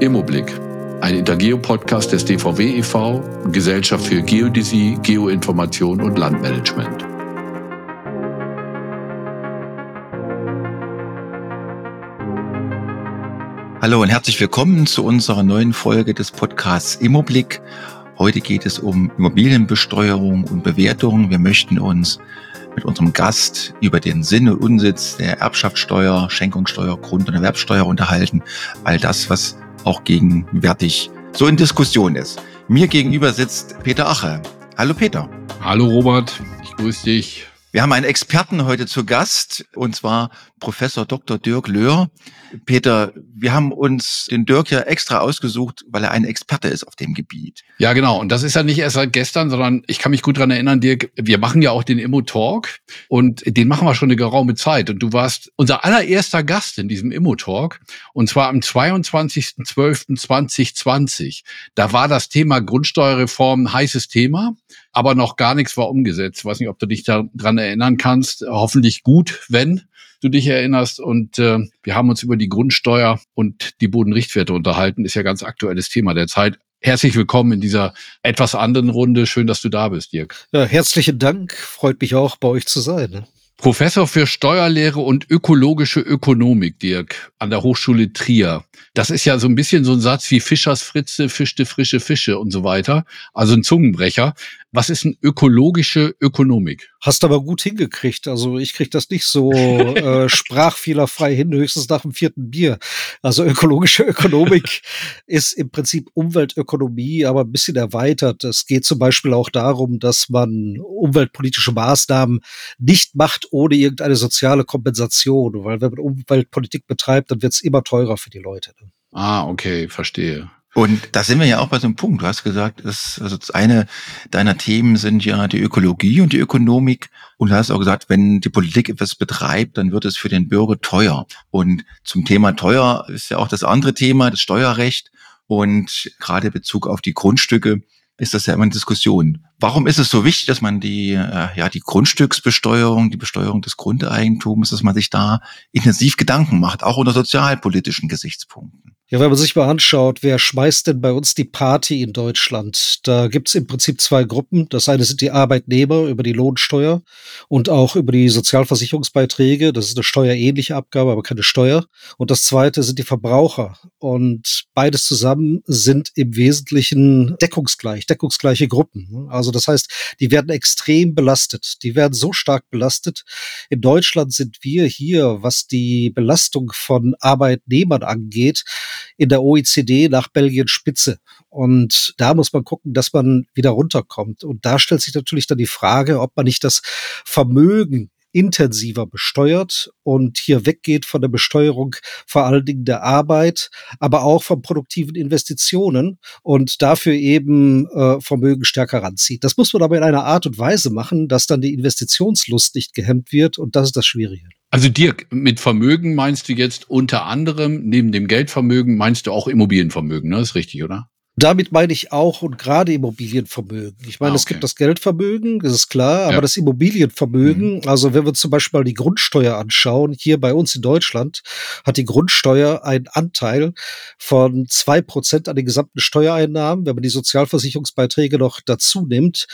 Immoblick, ein Intergeo-Podcast des DVW e.V., Gesellschaft für Geodäsie, Geoinformation und Landmanagement. Hallo und herzlich willkommen zu unserer neuen Folge des Podcasts Immoblick. Heute geht es um Immobilienbesteuerung und Bewertung. Wir möchten uns mit unserem Gast über den Sinn und Unsitz der Erbschaftssteuer, Schenkungssteuer, Grund- und Erwerbsteuer unterhalten. All das, was auch gegenwärtig so in Diskussion ist. Mir gegenüber sitzt Peter Ache. Hallo Peter. Hallo Robert, ich grüße dich. Wir haben einen Experten heute zu Gast, und zwar Professor Dr. Dirk Löhr. Peter, wir haben uns den Dirk ja extra ausgesucht, weil er ein Experte ist auf dem Gebiet. Ja, genau. Und das ist ja nicht erst seit gestern, sondern ich kann mich gut dran erinnern, Dirk, wir machen ja auch den Immo-Talk und den machen wir schon eine geraume Zeit. Und du warst unser allererster Gast in diesem Immo-Talk und zwar am 22.12.2020. Da war das Thema Grundsteuerreform ein heißes Thema, aber noch gar nichts war umgesetzt. Ich weiß nicht, ob du dich daran erinnern kannst. Hoffentlich gut, wenn du dich erinnerst. Und äh, wir haben uns über die Grundsteuer und die Bodenrichtwerte unterhalten. Ist ja ganz aktuelles Thema der Zeit. Herzlich willkommen in dieser etwas anderen Runde. Schön, dass du da bist, Dirk. Ja, herzlichen Dank. Freut mich auch, bei euch zu sein. Ne? Professor für Steuerlehre und ökologische Ökonomik, Dirk, an der Hochschule Trier. Das ist ja so ein bisschen so ein Satz wie Fischers Fritze fischte frische Fische und so weiter. Also ein Zungenbrecher. Was ist eine ökologische Ökonomik? Hast aber gut hingekriegt. Also ich krieg das nicht so äh, sprachfehlerfrei hin, höchstens nach dem vierten Bier. Also ökologische Ökonomik ist im Prinzip Umweltökonomie, aber ein bisschen erweitert. Es geht zum Beispiel auch darum, dass man umweltpolitische Maßnahmen nicht macht ohne irgendeine soziale Kompensation. Weil wenn man Umweltpolitik betreibt, dann wird es immer teurer für die Leute. Ne? Ah, okay, verstehe. Und da sind wir ja auch bei so einem Punkt. Du hast gesagt, das, also das eine deiner Themen sind ja die Ökologie und die Ökonomik. Und du hast auch gesagt, wenn die Politik etwas betreibt, dann wird es für den Bürger teuer. Und zum Thema teuer ist ja auch das andere Thema, das Steuerrecht. Und gerade Bezug auf die Grundstücke ist das ja immer eine Diskussion. Warum ist es so wichtig, dass man die, äh, ja, die Grundstücksbesteuerung, die Besteuerung des Grundeigentums, dass man sich da intensiv Gedanken macht, auch unter sozialpolitischen Gesichtspunkten? Ja, wenn man sich mal anschaut, wer schmeißt denn bei uns die Party in Deutschland? Da gibt's im Prinzip zwei Gruppen. Das eine sind die Arbeitnehmer über die Lohnsteuer und auch über die Sozialversicherungsbeiträge. Das ist eine steuerähnliche Abgabe, aber keine Steuer. Und das zweite sind die Verbraucher. Und beides zusammen sind im Wesentlichen deckungsgleich, deckungsgleiche Gruppen. Also das heißt, die werden extrem belastet. Die werden so stark belastet. In Deutschland sind wir hier, was die Belastung von Arbeitnehmern angeht, in der OECD nach Belgien Spitze. Und da muss man gucken, dass man wieder runterkommt. Und da stellt sich natürlich dann die Frage, ob man nicht das Vermögen intensiver besteuert und hier weggeht von der Besteuerung vor allen Dingen der Arbeit, aber auch von produktiven Investitionen und dafür eben äh, Vermögen stärker ranzieht. Das muss man aber in einer Art und Weise machen, dass dann die Investitionslust nicht gehemmt wird und das ist das Schwierige. Also Dirk, mit Vermögen meinst du jetzt unter anderem, neben dem Geldvermögen, meinst du auch Immobilienvermögen, ne? Ist richtig, oder? Damit meine ich auch und gerade Immobilienvermögen. Ich meine, ah, okay. es gibt das Geldvermögen, das ist klar, aber ja. das Immobilienvermögen, mhm. also wenn wir zum Beispiel mal die Grundsteuer anschauen, hier bei uns in Deutschland hat die Grundsteuer einen Anteil von zwei Prozent an den gesamten Steuereinnahmen. Wenn man die Sozialversicherungsbeiträge noch dazu nimmt,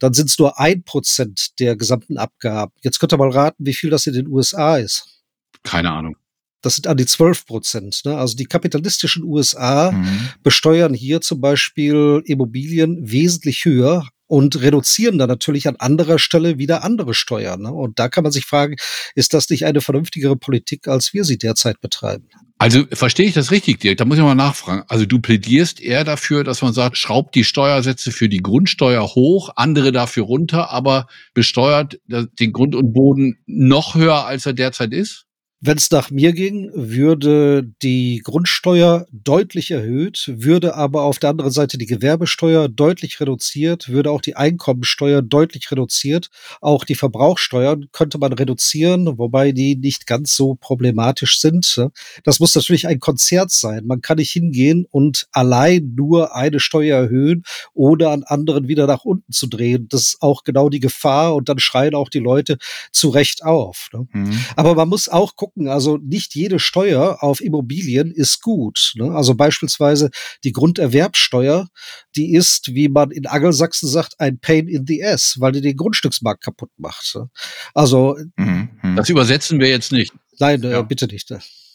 dann sind es nur ein Prozent der gesamten Abgaben. Jetzt könnt ihr mal raten, wie viel das in den USA ist. Keine Ahnung. Das sind an die 12 Prozent. Ne? Also die kapitalistischen USA mhm. besteuern hier zum Beispiel Immobilien wesentlich höher und reduzieren dann natürlich an anderer Stelle wieder andere Steuern. Ne? Und da kann man sich fragen, ist das nicht eine vernünftigere Politik, als wir sie derzeit betreiben? Also verstehe ich das richtig, Dirk? Da muss ich mal nachfragen. Also du plädierst eher dafür, dass man sagt, schraubt die Steuersätze für die Grundsteuer hoch, andere dafür runter, aber besteuert den Grund und Boden noch höher, als er derzeit ist? Wenn es nach mir ging, würde die Grundsteuer deutlich erhöht, würde aber auf der anderen Seite die Gewerbesteuer deutlich reduziert, würde auch die Einkommensteuer deutlich reduziert. Auch die Verbrauchsteuern könnte man reduzieren, wobei die nicht ganz so problematisch sind. Das muss natürlich ein Konzert sein. Man kann nicht hingehen und allein nur eine Steuer erhöhen oder an anderen wieder nach unten zu drehen. Das ist auch genau die Gefahr und dann schreien auch die Leute zu Recht auf. Ne? Mhm. Aber man muss auch gucken, gucken, also nicht jede Steuer auf Immobilien ist gut. Ne? Also beispielsweise die Grunderwerbsteuer, die ist, wie man in Angelsachsen sagt, ein Pain in the Ass, weil die den Grundstücksmarkt kaputt macht. Ne? Also mhm. das übersetzen wir jetzt nicht. Nein, äh, ja. bitte nicht.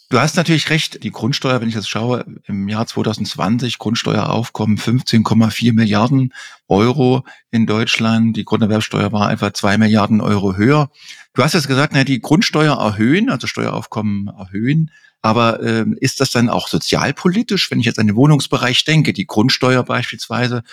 Du hast natürlich recht, die Grundsteuer, wenn ich das schaue, im Jahr 2020 Grundsteueraufkommen 15,4 Milliarden Euro in Deutschland. Die Grunderwerbsteuer war etwa zwei Milliarden Euro höher. Du hast jetzt gesagt, na, die Grundsteuer erhöhen, also Steueraufkommen erhöhen. Aber ähm, ist das dann auch sozialpolitisch, wenn ich jetzt an den Wohnungsbereich denke? Die Grundsteuer beispielsweise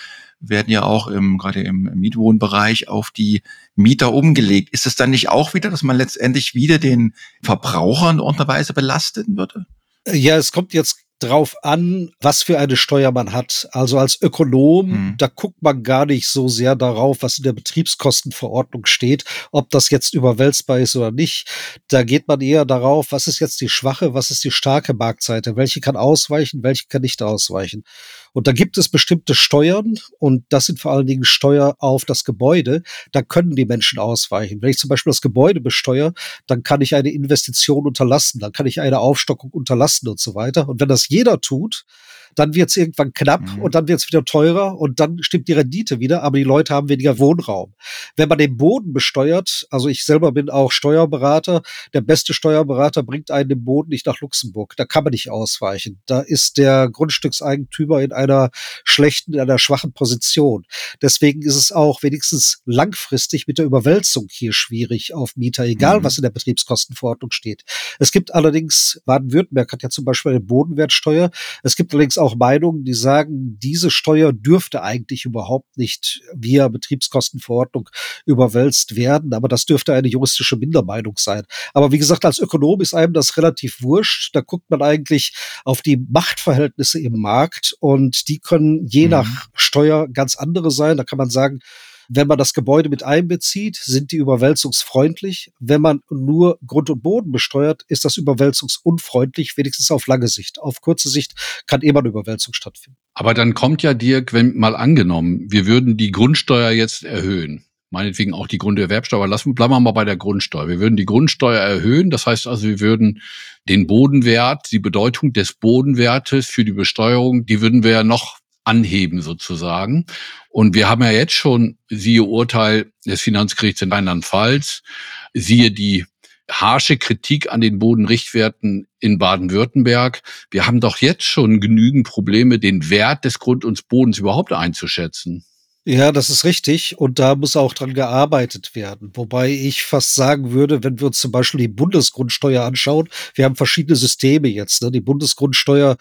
werden ja auch im, gerade im Mietwohnbereich auf die Mieter umgelegt. Ist es dann nicht auch wieder, dass man letztendlich wieder den Verbraucher in irgendeiner Weise belasten würde? Ja, es kommt jetzt drauf an, was für eine Steuer man hat. Also als Ökonom, hm. da guckt man gar nicht so sehr darauf, was in der Betriebskostenverordnung steht, ob das jetzt überwälzbar ist oder nicht. Da geht man eher darauf, was ist jetzt die schwache, was ist die starke Marktseite, welche kann ausweichen, welche kann nicht ausweichen. Und da gibt es bestimmte Steuern und das sind vor allen Dingen Steuer auf das Gebäude. Da können die Menschen ausweichen. Wenn ich zum Beispiel das Gebäude besteuere, dann kann ich eine Investition unterlassen, dann kann ich eine Aufstockung unterlassen und so weiter. Und wenn das jeder tut, dann wird es irgendwann knapp mhm. und dann wird es wieder teurer und dann stimmt die Rendite wieder, aber die Leute haben weniger Wohnraum. Wenn man den Boden besteuert, also ich selber bin auch Steuerberater, der beste Steuerberater bringt einen den Boden nicht nach Luxemburg. Da kann man nicht ausweichen. Da ist der Grundstückseigentümer in einer schlechten, in einer schwachen Position. Deswegen ist es auch wenigstens langfristig mit der Überwälzung hier schwierig auf Mieter, egal mhm. was in der Betriebskostenverordnung steht. Es gibt allerdings, Baden-Württemberg hat ja zum Beispiel eine Bodenwertsteuer. Es gibt allerdings auch Meinungen, die sagen, diese Steuer dürfte eigentlich überhaupt nicht via Betriebskostenverordnung überwälzt werden, aber das dürfte eine juristische Mindermeinung sein. Aber wie gesagt, als Ökonom ist einem das relativ wurscht. Da guckt man eigentlich auf die Machtverhältnisse im Markt und die können je mhm. nach Steuer ganz andere sein. Da kann man sagen, wenn man das Gebäude mit einbezieht, sind die überwälzungsfreundlich. Wenn man nur Grund und Boden besteuert, ist das überwälzungsunfreundlich, wenigstens auf lange Sicht. Auf kurze Sicht kann immer eine Überwälzung stattfinden. Aber dann kommt ja Dirk, wenn mal angenommen, wir würden die Grundsteuer jetzt erhöhen meinetwegen auch die Grunderwerbsteuer, aber lassen, bleiben wir mal bei der Grundsteuer. Wir würden die Grundsteuer erhöhen, das heißt also, wir würden den Bodenwert, die Bedeutung des Bodenwertes für die Besteuerung, die würden wir ja noch anheben sozusagen. Und wir haben ja jetzt schon, siehe Urteil des Finanzgerichts in Rheinland-Pfalz, siehe die harsche Kritik an den Bodenrichtwerten in Baden-Württemberg. Wir haben doch jetzt schon genügend Probleme, den Wert des Grund und Bodens überhaupt einzuschätzen. Ja, das ist richtig. Und da muss auch dran gearbeitet werden. Wobei ich fast sagen würde, wenn wir uns zum Beispiel die Bundesgrundsteuer anschauen, wir haben verschiedene Systeme jetzt. Ne? Die Bundesgrundsteuer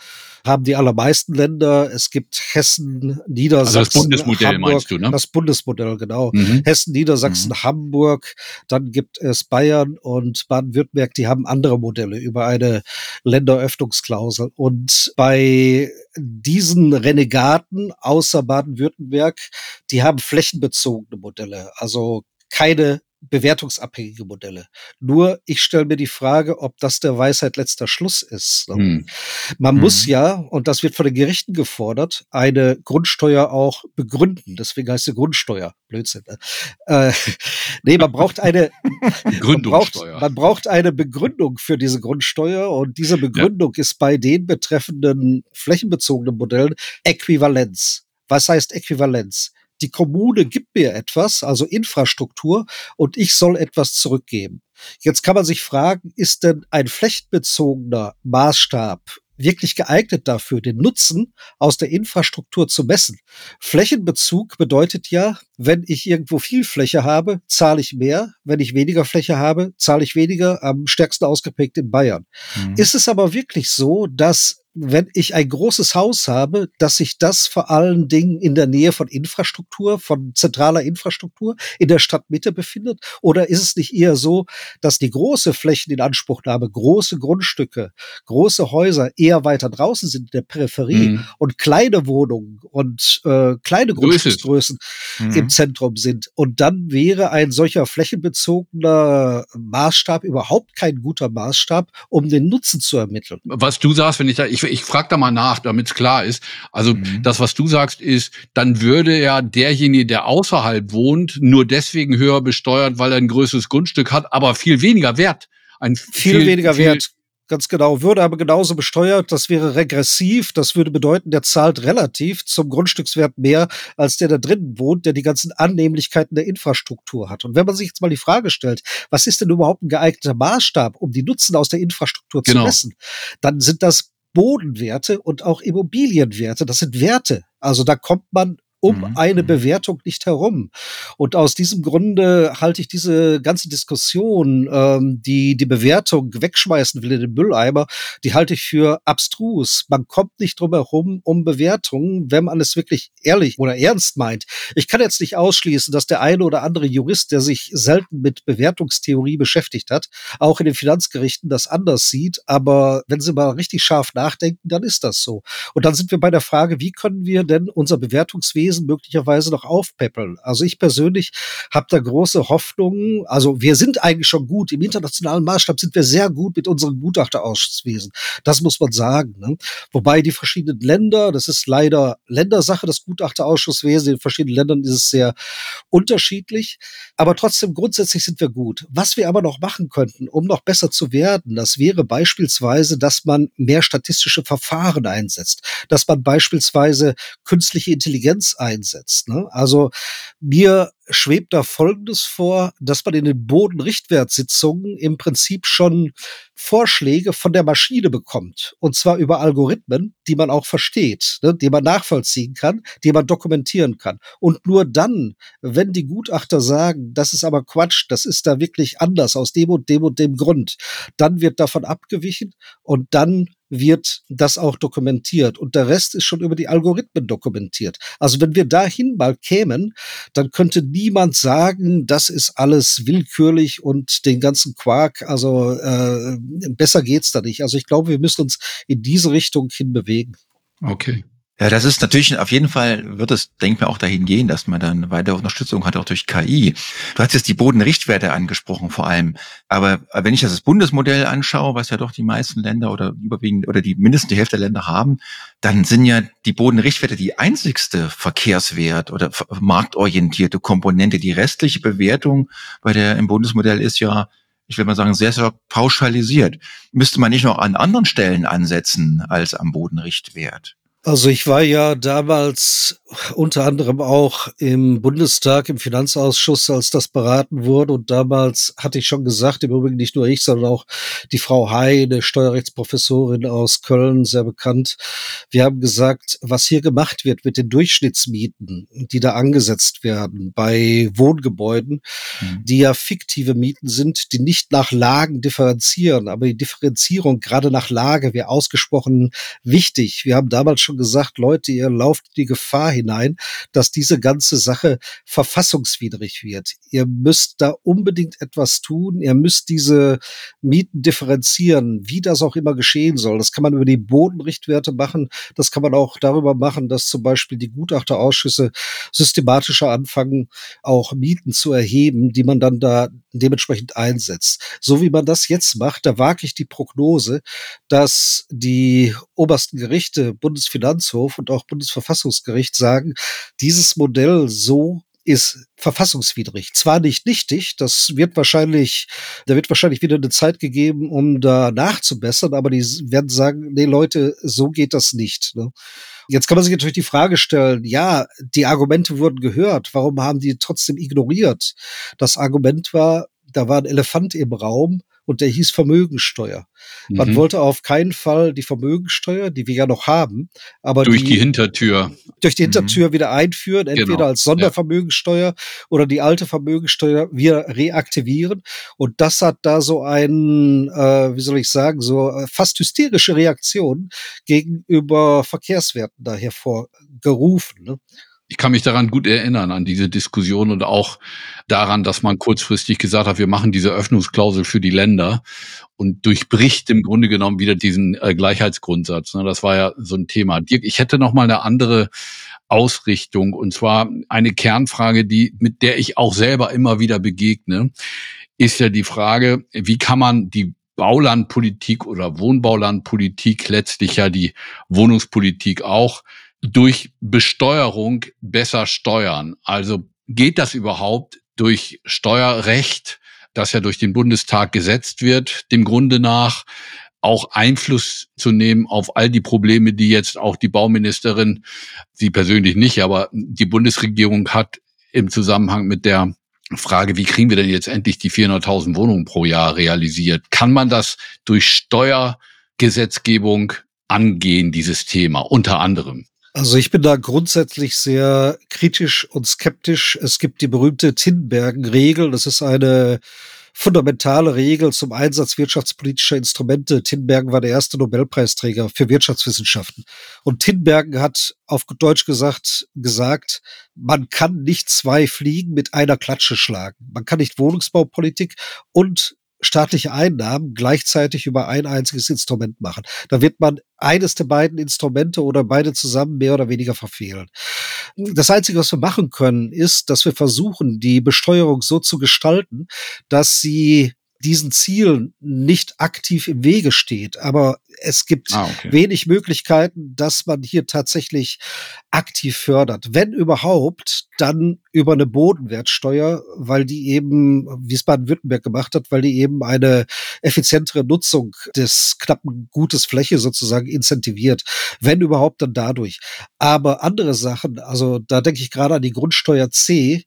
haben die allermeisten Länder. Es gibt Hessen, Niedersachsen. Also das Bundesmodell Hamburg, meinst du, ne? Das Bundesmodell, genau. Mhm. Hessen, Niedersachsen, mhm. Hamburg. Dann gibt es Bayern und Baden-Württemberg, die haben andere Modelle über eine Länderöffnungsklausel. Und bei diesen Renegaten außer Baden-Württemberg, die haben flächenbezogene Modelle, also keine bewertungsabhängige Modelle. Nur ich stelle mir die Frage, ob das der Weisheit letzter Schluss ist. Hm. Man hm. muss ja, und das wird von den Gerichten gefordert, eine Grundsteuer auch begründen. Deswegen heißt sie Grundsteuer. Blödsinn. Ne? Äh, nee, man braucht eine man braucht, man braucht eine Begründung für diese Grundsteuer und diese Begründung ja. ist bei den betreffenden flächenbezogenen Modellen Äquivalenz. Was heißt Äquivalenz? Die Kommune gibt mir etwas, also Infrastruktur, und ich soll etwas zurückgeben. Jetzt kann man sich fragen, ist denn ein flächenbezogener Maßstab wirklich geeignet dafür, den Nutzen aus der Infrastruktur zu messen. Flächenbezug bedeutet ja, wenn ich irgendwo viel Fläche habe, zahle ich mehr. Wenn ich weniger Fläche habe, zahle ich weniger, am stärksten ausgeprägt in Bayern. Mhm. Ist es aber wirklich so, dass wenn ich ein großes Haus habe, dass sich das vor allen Dingen in der Nähe von Infrastruktur, von zentraler Infrastruktur in der Stadtmitte befindet? Oder ist es nicht eher so, dass die große Flächeninanspruchnahme, große Grundstücke, große Häuser eher weiter draußen sind in der Peripherie mhm. und kleine Wohnungen und äh, kleine Grundstücksgrößen mhm. im Zentrum sind? Und dann wäre ein solcher flächenbezogener Maßstab überhaupt kein guter Maßstab, um den Nutzen zu ermitteln. Was du sagst, wenn ich da, ich ich, ich frage da mal nach, damit es klar ist. Also mhm. das, was du sagst, ist, dann würde ja derjenige, der außerhalb wohnt, nur deswegen höher besteuert, weil er ein größeres Grundstück hat, aber viel weniger Wert. ein viel, viel weniger viel, wert. Ganz genau, würde aber genauso besteuert, das wäre regressiv, das würde bedeuten, der zahlt relativ zum Grundstückswert mehr, als der da drinnen wohnt, der die ganzen Annehmlichkeiten der Infrastruktur hat. Und wenn man sich jetzt mal die Frage stellt, was ist denn überhaupt ein geeigneter Maßstab, um die Nutzen aus der Infrastruktur genau. zu messen, dann sind das Bodenwerte und auch Immobilienwerte. Das sind Werte. Also da kommt man um mhm. eine mhm. Bewertung nicht herum. Und aus diesem Grunde halte ich diese ganze Diskussion, ähm, die die Bewertung wegschmeißen will in den Mülleimer, die halte ich für abstrus. Man kommt nicht drum herum um Bewertungen, wenn man es wirklich ehrlich oder ernst meint. Ich kann jetzt nicht ausschließen, dass der eine oder andere Jurist, der sich selten mit Bewertungstheorie beschäftigt hat, auch in den Finanzgerichten das anders sieht. Aber wenn Sie mal richtig scharf nachdenken, dann ist das so. Und dann sind wir bei der Frage, wie können wir denn unser Bewertungswesen Wesen möglicherweise noch aufpäppeln. Also ich persönlich habe da große Hoffnungen. Also wir sind eigentlich schon gut. Im internationalen Maßstab sind wir sehr gut mit unserem Gutachterausschusswesen. Das muss man sagen. Ne? Wobei die verschiedenen Länder, das ist leider Ländersache, das Gutachterausschusswesen. In verschiedenen Ländern ist es sehr unterschiedlich. Aber trotzdem grundsätzlich sind wir gut. Was wir aber noch machen könnten, um noch besser zu werden, das wäre beispielsweise, dass man mehr statistische Verfahren einsetzt, dass man beispielsweise künstliche Intelligenz einsetzt. Ne? Also mir schwebt da Folgendes vor, dass man in den Bodenrichtwertsitzungen im Prinzip schon Vorschläge von der Maschine bekommt. Und zwar über Algorithmen, die man auch versteht, ne, die man nachvollziehen kann, die man dokumentieren kann. Und nur dann, wenn die Gutachter sagen, das ist aber Quatsch, das ist da wirklich anders aus dem und dem und dem Grund, dann wird davon abgewichen und dann wird das auch dokumentiert. Und der Rest ist schon über die Algorithmen dokumentiert. Also wenn wir dahin mal kämen, dann könnte niemand sagen, das ist alles willkürlich und den ganzen Quark. Also äh, besser geht's da nicht. Also ich glaube, wir müssen uns in diese Richtung hinbewegen. Okay. Ja, das ist natürlich, auf jeden Fall wird es, denke ich auch dahin gehen, dass man dann weitere Unterstützung hat, auch durch KI. Du hast jetzt die Bodenrichtwerte angesprochen vor allem. Aber wenn ich das, das Bundesmodell anschaue, was ja doch die meisten Länder oder überwiegend oder die mindestens die Hälfte der Länder haben, dann sind ja die Bodenrichtwerte die einzigste Verkehrswert oder marktorientierte Komponente. Die restliche Bewertung bei der im Bundesmodell ist ja ich will mal sagen, sehr, sehr pauschalisiert. Müsste man nicht noch an anderen Stellen ansetzen als am Bodenrichtwert? Also ich war ja damals unter anderem auch im Bundestag, im Finanzausschuss, als das beraten wurde. Und damals hatte ich schon gesagt, im Übrigen nicht nur ich, sondern auch die Frau Hay, eine Steuerrechtsprofessorin aus Köln, sehr bekannt. Wir haben gesagt, was hier gemacht wird mit den Durchschnittsmieten, die da angesetzt werden bei Wohngebäuden, mhm. die ja fiktive Mieten sind, die nicht nach Lagen differenzieren. Aber die Differenzierung gerade nach Lage wäre ausgesprochen wichtig. Wir haben damals schon gesagt, Leute, ihr lauft die Gefahr hinein, dass diese ganze Sache verfassungswidrig wird. Ihr müsst da unbedingt etwas tun. Ihr müsst diese Mieten differenzieren, wie das auch immer geschehen soll. Das kann man über die Bodenrichtwerte machen. Das kann man auch darüber machen, dass zum Beispiel die Gutachterausschüsse systematischer anfangen, auch Mieten zu erheben, die man dann da dementsprechend einsetzt. So wie man das jetzt macht, da wage ich die Prognose, dass die obersten Gerichte, Bundesfinanzhof und auch Bundesverfassungsgericht sagen, dieses Modell so ist verfassungswidrig. Zwar nicht nichtig, das wird wahrscheinlich, da wird wahrscheinlich wieder eine Zeit gegeben, um da nachzubessern, aber die werden sagen, nee Leute, so geht das nicht. Ne? Jetzt kann man sich natürlich die Frage stellen, ja, die Argumente wurden gehört, warum haben die trotzdem ignoriert? Das Argument war, da war ein Elefant im Raum, und der hieß Vermögensteuer. Man mhm. wollte auf keinen Fall die Vermögensteuer, die wir ja noch haben, aber durch die, die Hintertür durch die Hintertür mhm. wieder einführen, entweder genau. als Sondervermögensteuer ja. oder die alte Vermögensteuer wieder reaktivieren. Und das hat da so einen, äh, wie soll ich sagen, so äh, fast hysterische Reaktion gegenüber Verkehrswerten da hervorgerufen. Ne? Ich kann mich daran gut erinnern, an diese Diskussion und auch daran, dass man kurzfristig gesagt hat, wir machen diese Öffnungsklausel für die Länder und durchbricht im Grunde genommen wieder diesen äh, Gleichheitsgrundsatz. Ne? Das war ja so ein Thema. Dirk, ich hätte noch mal eine andere Ausrichtung und zwar eine Kernfrage, die mit der ich auch selber immer wieder begegne, ist ja die Frage, wie kann man die Baulandpolitik oder Wohnbaulandpolitik, letztlich ja die Wohnungspolitik auch durch Besteuerung besser steuern? Also geht das überhaupt durch Steuerrecht das ja durch den Bundestag gesetzt wird, dem Grunde nach auch Einfluss zu nehmen auf all die Probleme, die jetzt auch die Bauministerin, sie persönlich nicht, aber die Bundesregierung hat im Zusammenhang mit der Frage, wie kriegen wir denn jetzt endlich die 400.000 Wohnungen pro Jahr realisiert? Kann man das durch Steuergesetzgebung angehen, dieses Thema, unter anderem? Also ich bin da grundsätzlich sehr kritisch und skeptisch. Es gibt die berühmte Tinbergen-Regel. Das ist eine fundamentale Regel zum Einsatz wirtschaftspolitischer Instrumente. Tinbergen war der erste Nobelpreisträger für Wirtschaftswissenschaften. Und Tinbergen hat auf Deutsch gesagt, gesagt, man kann nicht zwei Fliegen mit einer Klatsche schlagen. Man kann nicht Wohnungsbaupolitik und staatliche Einnahmen gleichzeitig über ein einziges Instrument machen. Da wird man eines der beiden Instrumente oder beide zusammen mehr oder weniger verfehlen. Das Einzige, was wir machen können, ist, dass wir versuchen, die Besteuerung so zu gestalten, dass sie diesen Zielen nicht aktiv im Wege steht. Aber es gibt ah, okay. wenig Möglichkeiten, dass man hier tatsächlich aktiv fördert. Wenn überhaupt, dann über eine Bodenwertsteuer, weil die eben, wie es Baden-Württemberg gemacht hat, weil die eben eine effizientere Nutzung des knappen Gutes Fläche sozusagen incentiviert. Wenn überhaupt, dann dadurch. Aber andere Sachen, also da denke ich gerade an die Grundsteuer C,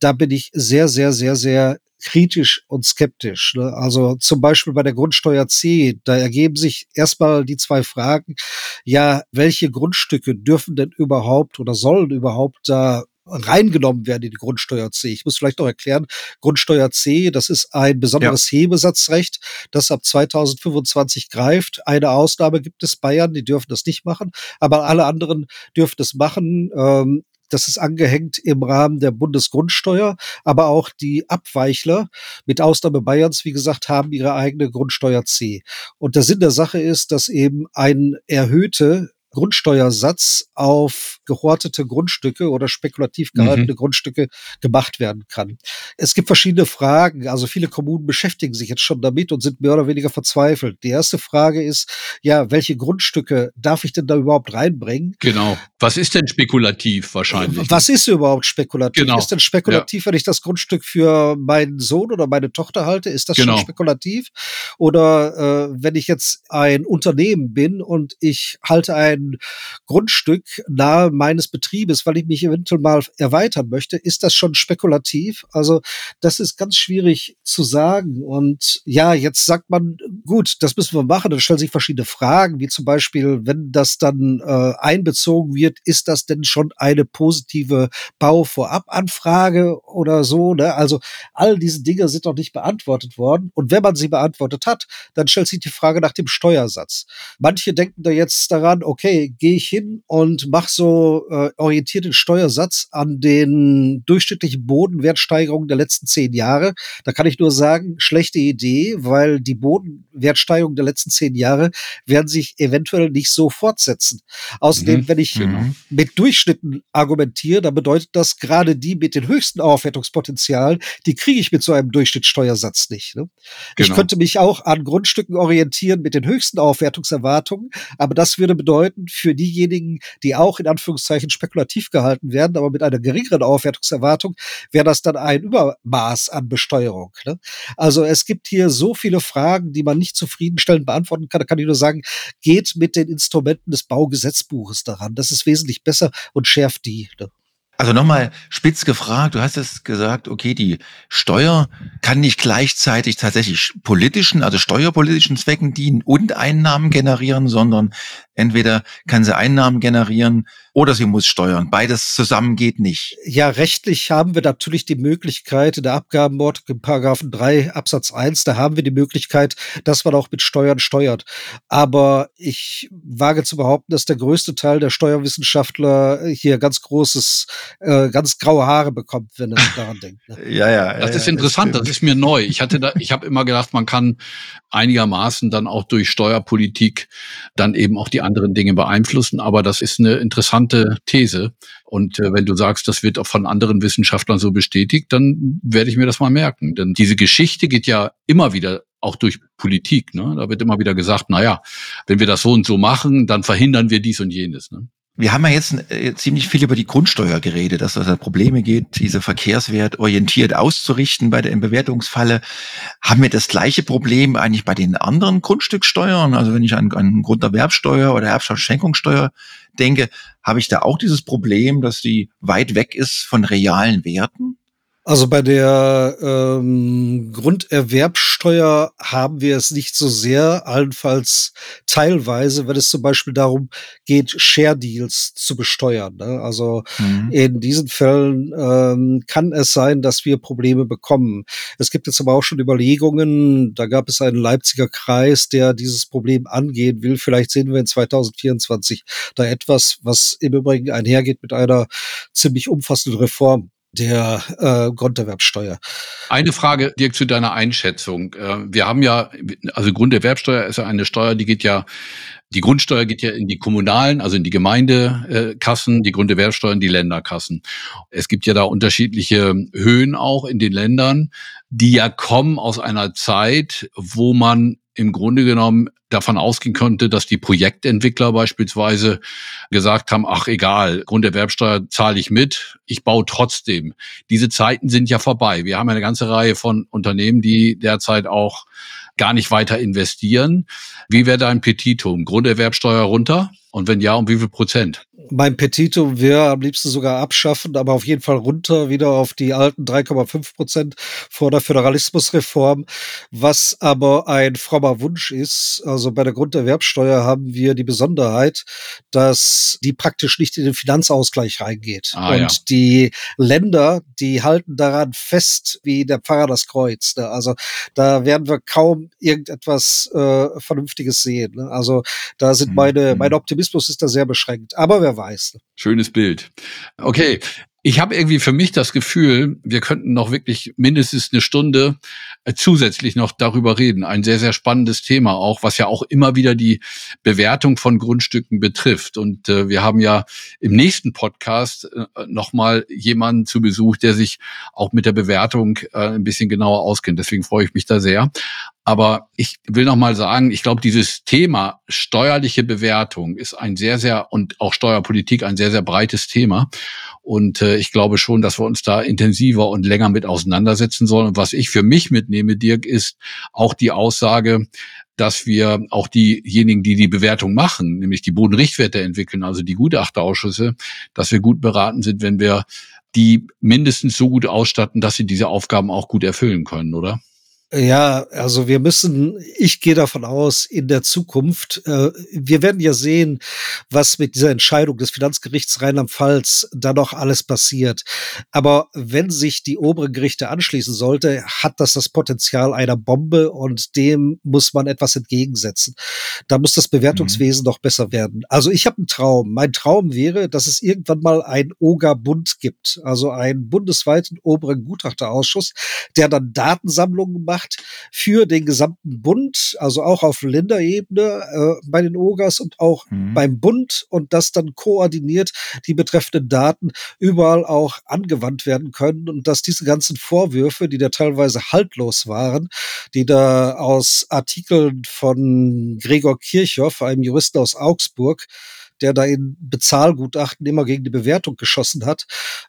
da bin ich sehr, sehr, sehr, sehr kritisch und skeptisch. Ne? Also zum Beispiel bei der Grundsteuer C, da ergeben sich erstmal die zwei Fragen, ja, welche Grundstücke dürfen denn überhaupt oder sollen überhaupt da reingenommen werden in die Grundsteuer C. Ich muss vielleicht noch erklären, Grundsteuer C, das ist ein besonderes ja. Hebesatzrecht, das ab 2025 greift. Eine Ausnahme gibt es Bayern, die dürfen das nicht machen, aber alle anderen dürfen das machen. Ähm, das ist angehängt im Rahmen der Bundesgrundsteuer, aber auch die Abweichler, mit Ausnahme Bayerns, wie gesagt, haben ihre eigene Grundsteuer C. Und der Sinn der Sache ist, dass eben ein erhöhte Grundsteuersatz auf gehortete Grundstücke oder spekulativ gehaltene mhm. Grundstücke gemacht werden kann. Es gibt verschiedene Fragen. Also viele Kommunen beschäftigen sich jetzt schon damit und sind mehr oder weniger verzweifelt. Die erste Frage ist, ja, welche Grundstücke darf ich denn da überhaupt reinbringen? Genau. Was ist denn spekulativ wahrscheinlich? Was ist überhaupt spekulativ? Genau. Ist denn spekulativ, ja. wenn ich das Grundstück für meinen Sohn oder meine Tochter halte? Ist das genau. schon spekulativ? Oder äh, wenn ich jetzt ein Unternehmen bin und ich halte ein ein Grundstück nahe meines Betriebes, weil ich mich eventuell mal erweitern möchte, ist das schon spekulativ? Also das ist ganz schwierig zu sagen. Und ja, jetzt sagt man, gut, das müssen wir machen. Dann stellen sich verschiedene Fragen, wie zum Beispiel, wenn das dann äh, einbezogen wird, ist das denn schon eine positive Bauvorabanfrage oder so? Ne? Also all diese Dinge sind noch nicht beantwortet worden. Und wenn man sie beantwortet hat, dann stellt sich die Frage nach dem Steuersatz. Manche denken da jetzt daran, okay, okay, gehe ich hin und mache so äh, orientiert den Steuersatz an den durchschnittlichen Bodenwertsteigerungen der letzten zehn Jahre. Da kann ich nur sagen, schlechte Idee, weil die Bodenwertsteigerungen der letzten zehn Jahre werden sich eventuell nicht so fortsetzen. Außerdem, mhm. wenn ich mhm. mit Durchschnitten argumentiere, dann bedeutet das gerade die mit den höchsten Aufwertungspotenzialen, die kriege ich mit so einem Durchschnittssteuersatz nicht. Ne? Genau. Ich könnte mich auch an Grundstücken orientieren mit den höchsten Aufwertungserwartungen, aber das würde bedeuten, für diejenigen, die auch in Anführungszeichen spekulativ gehalten werden, aber mit einer geringeren Aufwertungserwartung, wäre das dann ein Übermaß an Besteuerung. Ne? Also es gibt hier so viele Fragen, die man nicht zufriedenstellend beantworten kann. Da kann ich nur sagen, geht mit den Instrumenten des Baugesetzbuches daran. Das ist wesentlich besser und schärft die. Ne? Also nochmal spitz gefragt, du hast es gesagt, okay, die Steuer kann nicht gleichzeitig tatsächlich politischen, also steuerpolitischen Zwecken dienen und Einnahmen generieren, sondern Entweder kann sie Einnahmen generieren oder sie muss steuern. Beides zusammen geht nicht. Ja, rechtlich haben wir natürlich die Möglichkeit, in der Abgabenmord in Paragraphen 3 Absatz 1, da haben wir die Möglichkeit, dass man auch mit Steuern steuert. Aber ich wage zu behaupten, dass der größte Teil der Steuerwissenschaftler hier ganz großes, äh, ganz graue Haare bekommt, wenn er daran denkt. Ne? Ja, ja. Das ist interessant, das ist mir neu. Ich hatte da, ich habe immer gedacht, man kann einigermaßen dann auch durch Steuerpolitik dann eben auch die anderen Dinge beeinflussen. Aber das ist eine interessante These. Und äh, wenn du sagst, das wird auch von anderen Wissenschaftlern so bestätigt, dann werde ich mir das mal merken. Denn diese Geschichte geht ja immer wieder auch durch Politik. Ne? Da wird immer wieder gesagt, na ja, wenn wir das so und so machen, dann verhindern wir dies und jenes. Ne? Wir haben ja jetzt äh, ziemlich viel über die Grundsteuer geredet, dass es da Probleme gibt, diese Verkehrswert orientiert auszurichten bei der Bewertungsfalle. Haben wir das gleiche Problem eigentlich bei den anderen Grundstücksteuern? Also wenn ich an, an Grunderwerbsteuer oder Erbschaftsschenkungssteuer denke, habe ich da auch dieses Problem, dass die weit weg ist von realen Werten? Also bei der ähm, Grunderwerbsteuer haben wir es nicht so sehr, allenfalls teilweise, wenn es zum Beispiel darum geht, Share Deals zu besteuern. Ne? Also mhm. in diesen Fällen ähm, kann es sein, dass wir Probleme bekommen. Es gibt jetzt aber auch schon Überlegungen, da gab es einen Leipziger Kreis, der dieses Problem angehen will. Vielleicht sehen wir in 2024 da etwas, was im Übrigen einhergeht mit einer ziemlich umfassenden Reform der äh, Grunderwerbsteuer. Eine Frage, Dirk, zu deiner Einschätzung. Äh, wir haben ja, also Grunderwerbsteuer ist ja eine Steuer, die geht ja, die Grundsteuer geht ja in die kommunalen, also in die Gemeindekassen, die Grunderwerbsteuer in die Länderkassen. Es gibt ja da unterschiedliche Höhen auch in den Ländern, die ja kommen aus einer Zeit, wo man im Grunde genommen davon ausgehen konnte, dass die Projektentwickler beispielsweise gesagt haben, ach egal, Grunderwerbsteuer zahle ich mit, ich baue trotzdem. Diese Zeiten sind ja vorbei. Wir haben eine ganze Reihe von Unternehmen, die derzeit auch gar nicht weiter investieren. Wie wäre dein Petitum? Grunderwerbsteuer runter? Und wenn ja, um wie viel Prozent? Mein Petitum wäre am liebsten sogar abschaffen, aber auf jeden Fall runter wieder auf die alten 3,5 Prozent vor der Föderalismusreform, was aber ein frommer Wunsch ist. Also bei der Grunderwerbsteuer haben wir die Besonderheit, dass die praktisch nicht in den Finanzausgleich reingeht. Ah, Und ja. die Länder, die halten daran fest, wie der Pfarrer das Kreuz. Ne? Also da werden wir kaum irgendetwas äh, Vernünftiges sehen. Ne? Also da sind meine, mhm. mein Optimismus ist da sehr beschränkt. Aber wer weiß. Schönes Bild. Okay. Ich habe irgendwie für mich das Gefühl, wir könnten noch wirklich mindestens eine Stunde äh, zusätzlich noch darüber reden. Ein sehr, sehr spannendes Thema auch, was ja auch immer wieder die Bewertung von Grundstücken betrifft. Und äh, wir haben ja im nächsten Podcast äh, nochmal jemanden zu Besuch, der sich auch mit der Bewertung ein bisschen genauer auskennt. Deswegen freue ich mich da sehr. Aber ich will noch mal sagen, ich glaube, dieses Thema steuerliche Bewertung ist ein sehr, sehr und auch Steuerpolitik ein sehr, sehr breites Thema. Und ich glaube schon, dass wir uns da intensiver und länger mit auseinandersetzen sollen. Und was ich für mich mitnehme, Dirk, ist auch die Aussage, dass wir auch diejenigen, die die Bewertung machen, nämlich die Bodenrichtwerte entwickeln, also die Gutachterausschüsse, dass wir gut beraten sind, wenn wir die mindestens so gut ausstatten, dass sie diese Aufgaben auch gut erfüllen können, oder? Ja, also wir müssen, ich gehe davon aus, in der Zukunft, äh, wir werden ja sehen, was mit dieser Entscheidung des Finanzgerichts Rheinland-Pfalz da noch alles passiert. Aber wenn sich die oberen Gerichte anschließen sollte, hat das das Potenzial einer Bombe und dem muss man etwas entgegensetzen. Da muss das Bewertungswesen mhm. noch besser werden. Also ich habe einen Traum. Mein Traum wäre, dass es irgendwann mal ein OGA-Bund gibt, also einen bundesweiten oberen Gutachterausschuss, der dann Datensammlungen macht gemacht für den gesamten Bund, also auch auf Länderebene äh, bei den OGAs und auch mhm. beim Bund und das dann koordiniert die betreffenden Daten überall auch angewandt werden können und dass diese ganzen Vorwürfe, die da teilweise haltlos waren, die da aus Artikeln von Gregor Kirchhoff, einem Juristen aus Augsburg, der da in Bezahlgutachten immer gegen die Bewertung geschossen hat,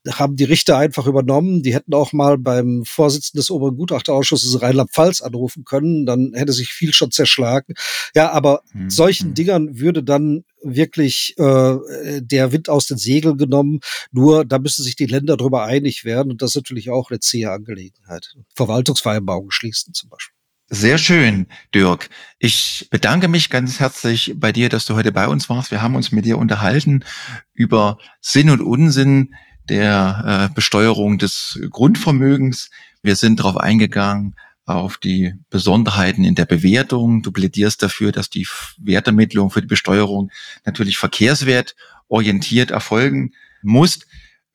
haben die Richter einfach übernommen. Die hätten auch mal beim Vorsitzenden des oberen Gutachterausschusses Rheinland-Pfalz anrufen können, dann hätte sich viel schon zerschlagen. Ja, aber mhm. solchen hm. Dingern würde dann wirklich äh, der Wind aus den Segeln genommen. Nur da müssen sich die Länder darüber einig werden und das ist natürlich auch eine zähe Angelegenheit. Verwaltungsvereinbarungen schließen zum Beispiel. Sehr schön, Dirk. Ich bedanke mich ganz herzlich bei dir, dass du heute bei uns warst. Wir haben uns mit dir unterhalten über Sinn und Unsinn der äh, Besteuerung des Grundvermögens. Wir sind darauf eingegangen, auf die Besonderheiten in der Bewertung. Du plädierst dafür, dass die Wertermittlung für die Besteuerung natürlich verkehrswertorientiert erfolgen muss.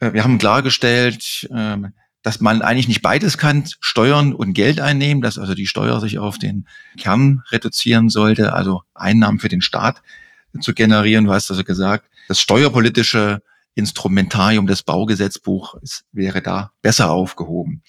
Äh, wir haben klargestellt, ähm, dass man eigentlich nicht beides kann, Steuern und Geld einnehmen, dass also die Steuer sich auf den Kern reduzieren sollte, also Einnahmen für den Staat zu generieren. Du hast also gesagt, das steuerpolitische Instrumentarium des Baugesetzbuchs wäre da besser aufgehoben.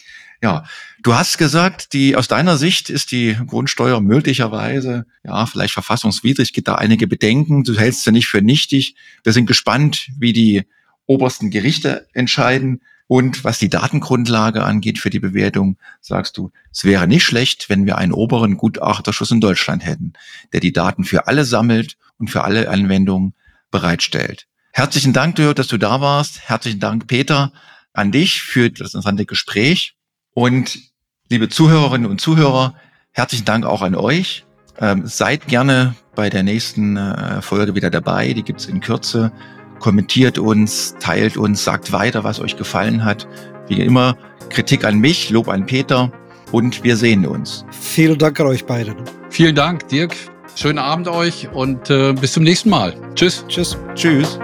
Ja, du hast gesagt, die aus deiner Sicht ist die Grundsteuer möglicherweise ja vielleicht verfassungswidrig. Gibt da einige Bedenken. Du hältst sie nicht für nichtig. Wir sind gespannt, wie die obersten Gerichte entscheiden. Und was die Datengrundlage angeht für die Bewertung, sagst du, es wäre nicht schlecht, wenn wir einen oberen Gutachterschuss in Deutschland hätten, der die Daten für alle sammelt und für alle Anwendungen bereitstellt. Herzlichen Dank, dass du da warst. Herzlichen Dank, Peter, an dich für das interessante Gespräch. Und liebe Zuhörerinnen und Zuhörer, herzlichen Dank auch an euch. Ähm, seid gerne bei der nächsten äh, Folge wieder dabei. Die gibt's in Kürze kommentiert uns, teilt uns, sagt weiter, was euch gefallen hat. Wie immer, Kritik an mich, Lob an Peter und wir sehen uns. Vielen Dank an euch beiden. Vielen Dank, Dirk. Schönen Abend euch und äh, bis zum nächsten Mal. Tschüss. Tschüss. Tschüss.